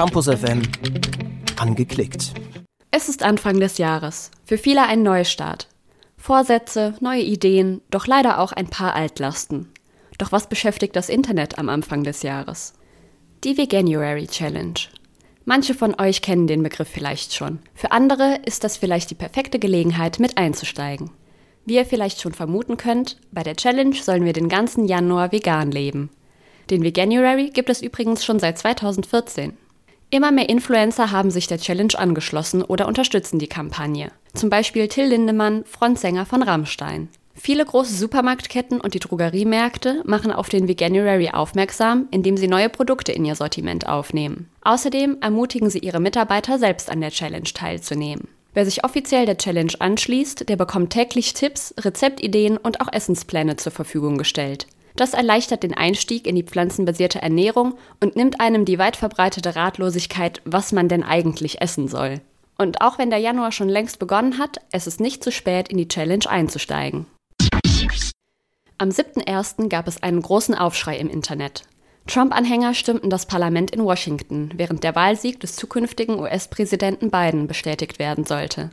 Campus FM angeklickt. Es ist Anfang des Jahres. Für viele ein Neustart. Vorsätze, neue Ideen, doch leider auch ein paar Altlasten. Doch was beschäftigt das Internet am Anfang des Jahres? Die Veganuary Challenge. Manche von euch kennen den Begriff vielleicht schon. Für andere ist das vielleicht die perfekte Gelegenheit, mit einzusteigen. Wie ihr vielleicht schon vermuten könnt, bei der Challenge sollen wir den ganzen Januar vegan leben. Den Veganuary gibt es übrigens schon seit 2014. Immer mehr Influencer haben sich der Challenge angeschlossen oder unterstützen die Kampagne. Zum Beispiel Till Lindemann, Frontsänger von Rammstein. Viele große Supermarktketten und die Drogeriemärkte machen auf den Veganuary aufmerksam, indem sie neue Produkte in ihr Sortiment aufnehmen. Außerdem ermutigen sie ihre Mitarbeiter selbst an der Challenge teilzunehmen. Wer sich offiziell der Challenge anschließt, der bekommt täglich Tipps, Rezeptideen und auch Essenspläne zur Verfügung gestellt. Das erleichtert den Einstieg in die pflanzenbasierte Ernährung und nimmt einem die weit verbreitete Ratlosigkeit, was man denn eigentlich essen soll. Und auch wenn der Januar schon längst begonnen hat, es ist nicht zu spät, in die Challenge einzusteigen. Am 7.1. gab es einen großen Aufschrei im Internet. Trump-Anhänger stimmten das Parlament in Washington, während der Wahlsieg des zukünftigen US-Präsidenten Biden bestätigt werden sollte.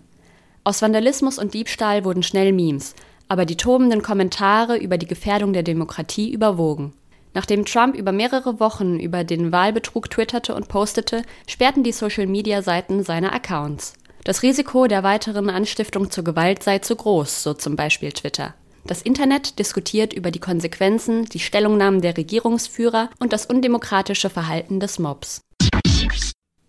Aus Vandalismus und Diebstahl wurden schnell Memes, aber die tobenden Kommentare über die Gefährdung der Demokratie überwogen. Nachdem Trump über mehrere Wochen über den Wahlbetrug twitterte und postete, sperrten die Social-Media-Seiten seine Accounts. Das Risiko der weiteren Anstiftung zur Gewalt sei zu groß, so zum Beispiel Twitter. Das Internet diskutiert über die Konsequenzen, die Stellungnahmen der Regierungsführer und das undemokratische Verhalten des Mobs.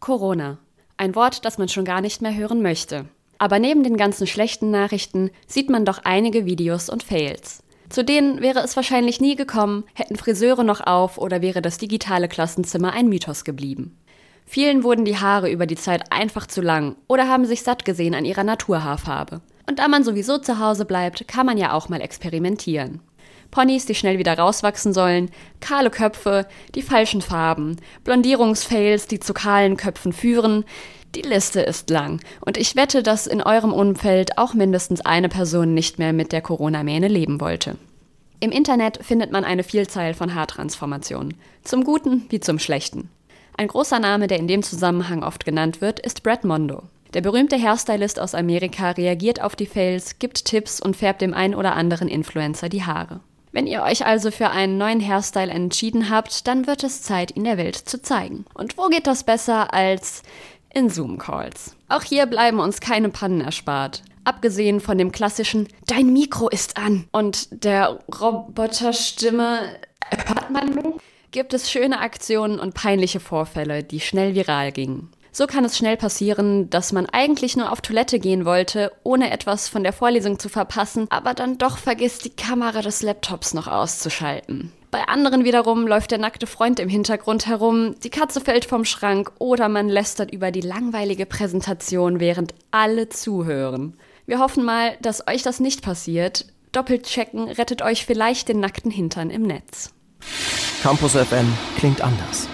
Corona. Ein Wort, das man schon gar nicht mehr hören möchte. Aber neben den ganzen schlechten Nachrichten sieht man doch einige Videos und Fails. Zu denen wäre es wahrscheinlich nie gekommen, hätten Friseure noch auf oder wäre das digitale Klassenzimmer ein Mythos geblieben. Vielen wurden die Haare über die Zeit einfach zu lang oder haben sich satt gesehen an ihrer Naturhaarfarbe. Und da man sowieso zu Hause bleibt, kann man ja auch mal experimentieren. Ponys, die schnell wieder rauswachsen sollen, kahle Köpfe, die falschen Farben, Blondierungsfails, die zu kahlen Köpfen führen. Die Liste ist lang und ich wette, dass in eurem Umfeld auch mindestens eine Person nicht mehr mit der Corona-Mähne leben wollte. Im Internet findet man eine Vielzahl von Haartransformationen, zum Guten wie zum Schlechten. Ein großer Name, der in dem Zusammenhang oft genannt wird, ist Brad Mondo. Der berühmte Hairstylist aus Amerika reagiert auf die Fails, gibt Tipps und färbt dem einen oder anderen Influencer die Haare. Wenn ihr euch also für einen neuen Hairstyle entschieden habt, dann wird es Zeit, ihn der Welt zu zeigen. Und wo geht das besser als in Zoom-Calls? Auch hier bleiben uns keine Pannen erspart. Abgesehen von dem klassischen Dein Mikro ist an und der Roboterstimme Hört man mich? gibt es schöne Aktionen und peinliche Vorfälle, die schnell viral gingen. So kann es schnell passieren, dass man eigentlich nur auf Toilette gehen wollte, ohne etwas von der Vorlesung zu verpassen, aber dann doch vergisst, die Kamera des Laptops noch auszuschalten. Bei anderen wiederum läuft der nackte Freund im Hintergrund herum, die Katze fällt vom Schrank oder man lästert über die langweilige Präsentation, während alle zuhören. Wir hoffen mal, dass euch das nicht passiert. Doppelt checken rettet euch vielleicht den nackten Hintern im Netz. Campus FM klingt anders.